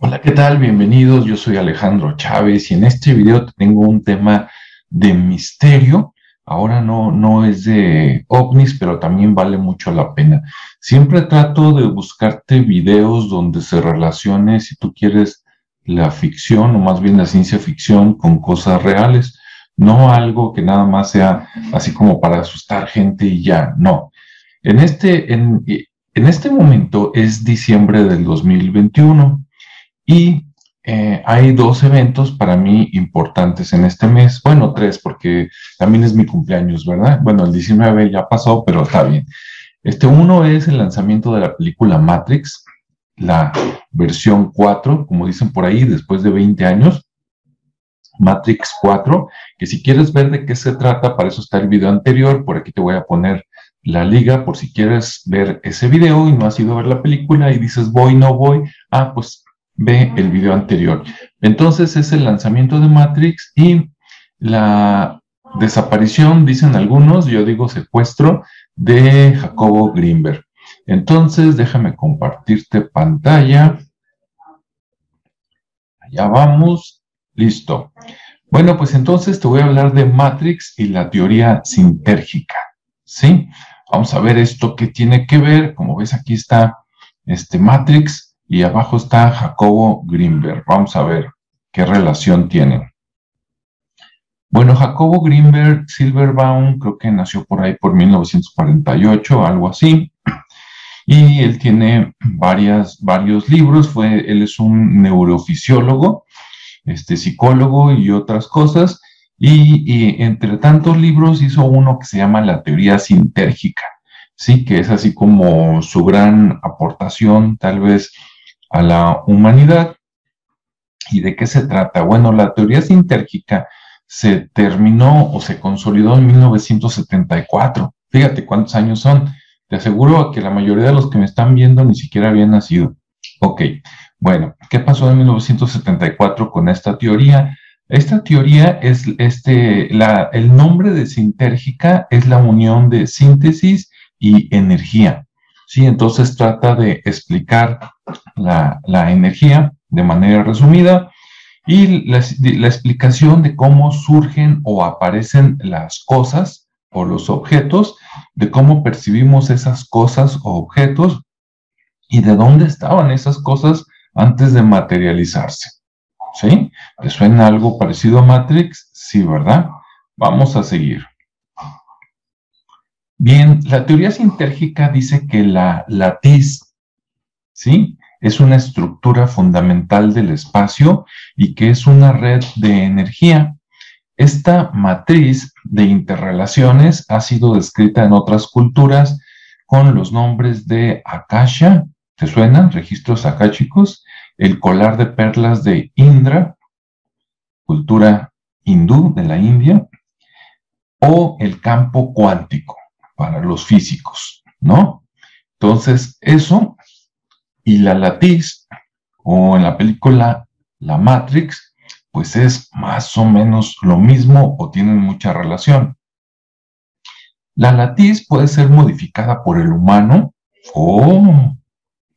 Hola, ¿qué tal? Bienvenidos, yo soy Alejandro Chávez y en este video tengo un tema de misterio. Ahora no, no es de ovnis, pero también vale mucho la pena. Siempre trato de buscarte videos donde se relacione, si tú quieres, la ficción o más bien la ciencia ficción con cosas reales, no algo que nada más sea así como para asustar gente y ya, no. En este, en, en este momento es diciembre del 2021 y eh, hay dos eventos para mí importantes en este mes. Bueno, tres, porque también es mi cumpleaños, ¿verdad? Bueno, el 19 ya pasó, pero está bien. Este uno es el lanzamiento de la película Matrix, la versión 4, como dicen por ahí, después de 20 años. Matrix 4, que si quieres ver de qué se trata, para eso está el video anterior, por aquí te voy a poner la liga por si quieres ver ese video y no has ido a ver la película y dices voy, no voy, ah, pues ve el video anterior. Entonces es el lanzamiento de Matrix y la desaparición, dicen algunos, yo digo secuestro, de Jacobo Greenberg. Entonces déjame compartirte pantalla. Allá vamos. Listo. Bueno, pues entonces te voy a hablar de Matrix y la teoría sintérgica. ¿Sí? Vamos a ver esto que tiene que ver. Como ves, aquí está este Matrix y abajo está Jacobo Greenberg. Vamos a ver qué relación tienen. Bueno, Jacobo Greenberg Silverbaum creo que nació por ahí por 1948, algo así. Y él tiene varias, varios libros. Fue, él es un neurofisiólogo, este, psicólogo y otras cosas. Y, y, entre tantos libros hizo uno que se llama La teoría sintérgica, sí, que es así como su gran aportación, tal vez a la humanidad. ¿Y de qué se trata? Bueno, la teoría sintérgica se terminó o se consolidó en 1974. Fíjate cuántos años son. Te aseguro que la mayoría de los que me están viendo ni siquiera habían nacido. Ok, bueno, ¿qué pasó en 1974 con esta teoría? Esta teoría es este, la, el nombre de sintérgica es la unión de síntesis y energía. Sí, entonces trata de explicar la, energía de manera resumida y la, la, explicación de cómo surgen o aparecen las cosas o los objetos, de cómo percibimos esas cosas o objetos y de dónde estaban esas cosas antes de materializarse. ¿Sí? ¿Te suena algo parecido a Matrix? Sí, ¿verdad? Vamos a seguir. Bien, la teoría sintérgica dice que la latiz, ¿sí? Es una estructura fundamental del espacio y que es una red de energía. Esta matriz de interrelaciones ha sido descrita en otras culturas con los nombres de Akasha, ¿te suenan? Registros akáshicos, el colar de perlas de Indra, cultura hindú de la India, o el campo cuántico para los físicos, ¿no? Entonces, eso y la latiz, o en la película La Matrix, pues es más o menos lo mismo o tienen mucha relación. La latiz puede ser modificada por el humano o,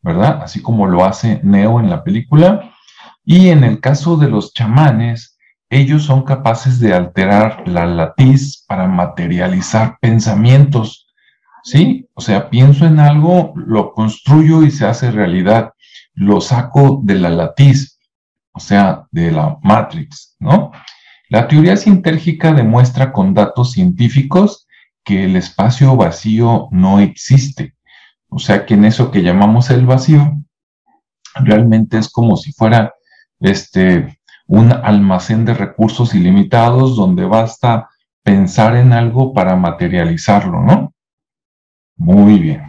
¿verdad? Así como lo hace Neo en la película. Y en el caso de los chamanes, ellos son capaces de alterar la latiz para materializar pensamientos. ¿Sí? O sea, pienso en algo, lo construyo y se hace realidad. Lo saco de la latiz, o sea, de la matrix, ¿no? La teoría sintérgica demuestra con datos científicos que el espacio vacío no existe. O sea, que en eso que llamamos el vacío, realmente es como si fuera este, un almacén de recursos ilimitados donde basta pensar en algo para materializarlo, ¿no? Muy bien.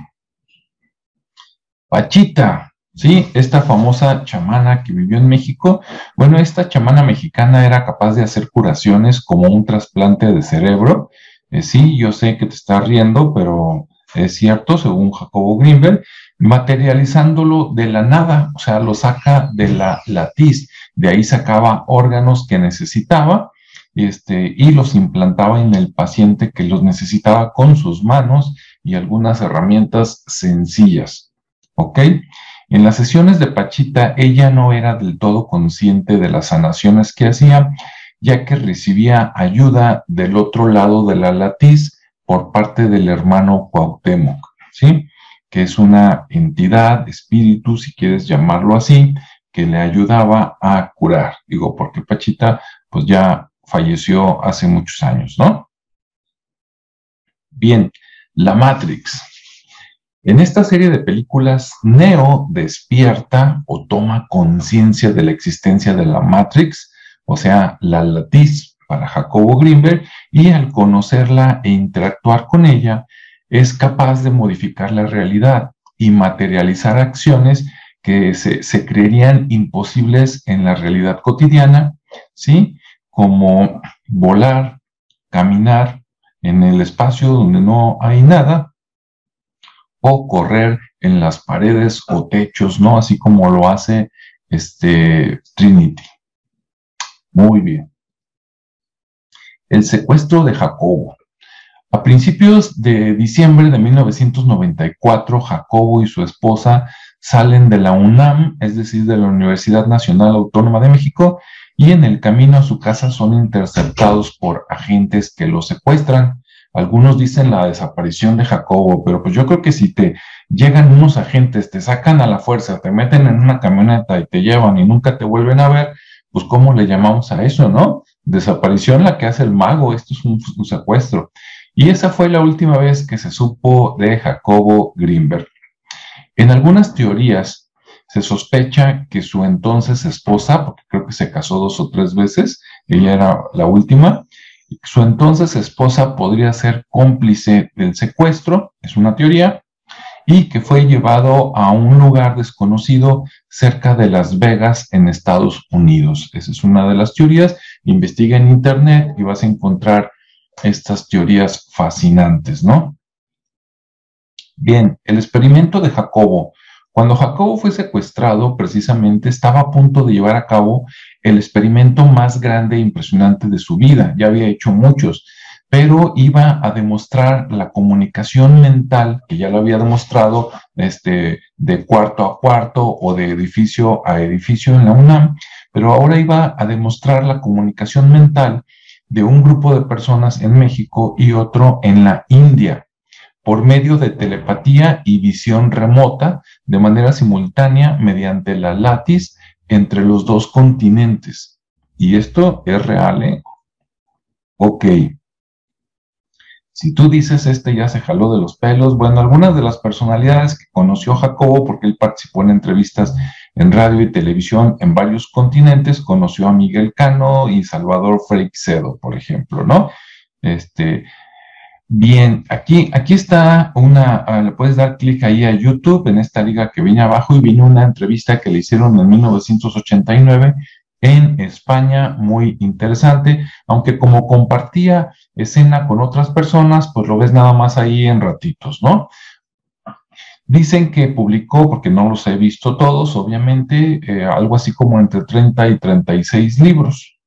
Pachita, ¿sí? Esta famosa chamana que vivió en México. Bueno, esta chamana mexicana era capaz de hacer curaciones como un trasplante de cerebro. Eh, sí, yo sé que te estás riendo, pero es cierto, según Jacobo Greenberg, materializándolo de la nada, o sea, lo saca de la latiz de ahí sacaba órganos que necesitaba este, y los implantaba en el paciente que los necesitaba con sus manos y algunas herramientas sencillas. ¿Ok? En las sesiones de Pachita, ella no era del todo consciente de las sanaciones que hacía, ya que recibía ayuda del otro lado de la latiz por parte del hermano Cuauhtémoc, ¿sí? Que es una entidad, espíritu, si quieres llamarlo así, que le ayudaba a curar. Digo, porque Pachita, pues ya falleció hace muchos años, ¿no? Bien, la Matrix. En esta serie de películas, Neo despierta o toma conciencia de la existencia de la Matrix, o sea, la latiz para Jacobo Greenberg, y al conocerla e interactuar con ella, es capaz de modificar la realidad y materializar acciones que se, creerían imposibles en la realidad cotidiana, ¿sí? Como volar, caminar en el espacio donde no hay nada, o correr en las paredes o techos, ¿no? Así como lo hace este Trinity. Muy bien. El secuestro de Jacobo. A principios de diciembre de 1994, Jacobo y su esposa salen de la UNAM, es decir, de la Universidad Nacional Autónoma de México, y en el camino a su casa son interceptados por agentes que los secuestran. Algunos dicen la desaparición de Jacobo, pero pues yo creo que si te llegan unos agentes, te sacan a la fuerza, te meten en una camioneta y te llevan y nunca te vuelven a ver, pues ¿cómo le llamamos a eso, no? Desaparición la que hace el mago, esto es un, un secuestro. Y esa fue la última vez que se supo de Jacobo Greenberg. En algunas teorías se sospecha que su entonces esposa, porque creo que se casó dos o tres veces, ella era la última, su entonces esposa podría ser cómplice del secuestro, es una teoría, y que fue llevado a un lugar desconocido cerca de Las Vegas en Estados Unidos. Esa es una de las teorías. Investiga en Internet y vas a encontrar estas teorías fascinantes, ¿no? Bien, el experimento de Jacobo. Cuando Jacobo fue secuestrado, precisamente estaba a punto de llevar a cabo el experimento más grande e impresionante de su vida. Ya había hecho muchos, pero iba a demostrar la comunicación mental, que ya lo había demostrado este, de cuarto a cuarto o de edificio a edificio en la UNAM, pero ahora iba a demostrar la comunicación mental de un grupo de personas en México y otro en la India por medio de telepatía y visión remota de manera simultánea mediante la látiz entre los dos continentes. Y esto es real, ¿eh? Ok. Si tú dices, este ya se jaló de los pelos, bueno, algunas de las personalidades que conoció Jacobo, porque él participó en entrevistas en radio y televisión en varios continentes, conoció a Miguel Cano y Salvador Freixedo, por ejemplo, ¿no? Este, Bien, aquí, aquí está una, ah, le puedes dar clic ahí a YouTube en esta liga que viene abajo y vino una entrevista que le hicieron en 1989 en España, muy interesante, aunque como compartía escena con otras personas, pues lo ves nada más ahí en ratitos, ¿no? Dicen que publicó, porque no los he visto todos, obviamente, eh, algo así como entre 30 y 36 libros.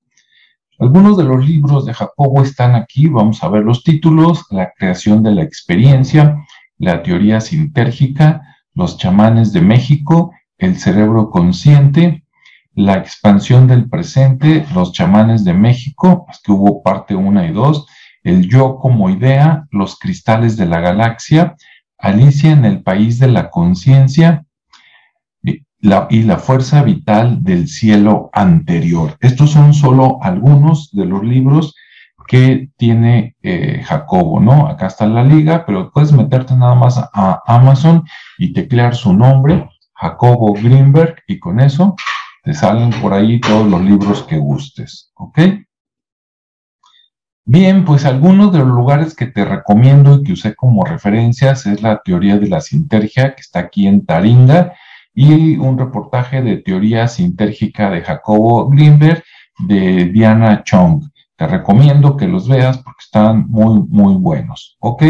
Algunos de los libros de Jacobo están aquí, vamos a ver los títulos, La creación de la experiencia, La teoría sintérgica, Los chamanes de México, El cerebro consciente, La expansión del presente, Los chamanes de México, es que hubo parte 1 y 2, El yo como idea, Los cristales de la galaxia, Alicia en el país de la conciencia, y la fuerza vital del cielo anterior. Estos son solo algunos de los libros que tiene eh, Jacobo, ¿no? Acá está la liga, pero puedes meterte nada más a Amazon y teclear su nombre, Jacobo Greenberg, y con eso te salen por ahí todos los libros que gustes, ¿ok? Bien, pues algunos de los lugares que te recomiendo y que usé como referencias es la teoría de la sintergia, que está aquí en Taringa, y un reportaje de teoría sintérgica de Jacobo Greenberg de Diana Chong. Te recomiendo que los veas porque están muy, muy buenos. ¿Ok?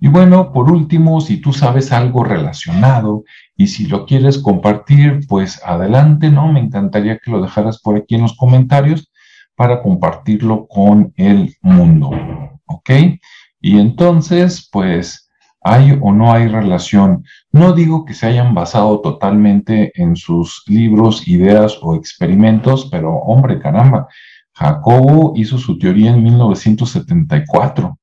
Y bueno, por último, si tú sabes algo relacionado y si lo quieres compartir, pues adelante, ¿no? Me encantaría que lo dejaras por aquí en los comentarios para compartirlo con el mundo. ¿Ok? Y entonces, pues ¿Hay o no hay relación? No digo que se hayan basado totalmente en sus libros, ideas o experimentos, pero hombre, caramba, Jacobo hizo su teoría en 1974.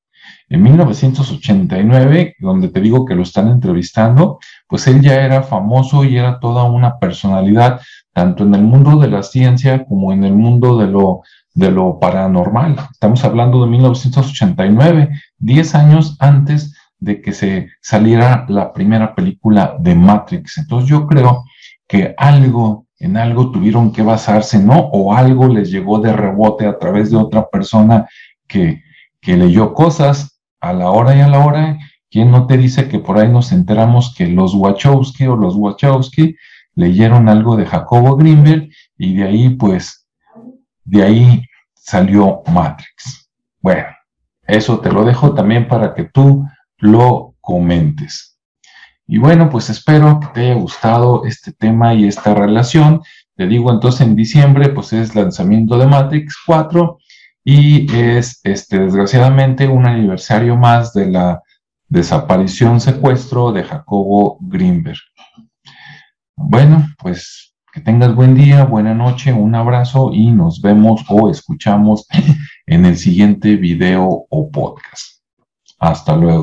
En 1989, donde te digo que lo están entrevistando, pues él ya era famoso y era toda una personalidad, tanto en el mundo de la ciencia como en el mundo de lo, de lo paranormal. Estamos hablando de 1989, 10 años antes de que se saliera la primera película de Matrix. Entonces yo creo que algo, en algo tuvieron que basarse, ¿no? O algo les llegó de rebote a través de otra persona que, que leyó cosas a la hora y a la hora, ¿quién no te dice que por ahí nos enteramos que los Wachowski o los Wachowski leyeron algo de Jacobo Greenberg y de ahí pues, de ahí salió Matrix? Bueno, eso te lo dejo también para que tú lo comentes. Y bueno, pues espero que te haya gustado este tema y esta relación. Te digo entonces en diciembre, pues es lanzamiento de Matrix 4 y es, este, desgraciadamente, un aniversario más de la desaparición, secuestro de Jacobo Greenberg. Bueno, pues que tengas buen día, buena noche, un abrazo y nos vemos o escuchamos en el siguiente video o podcast. Hasta luego.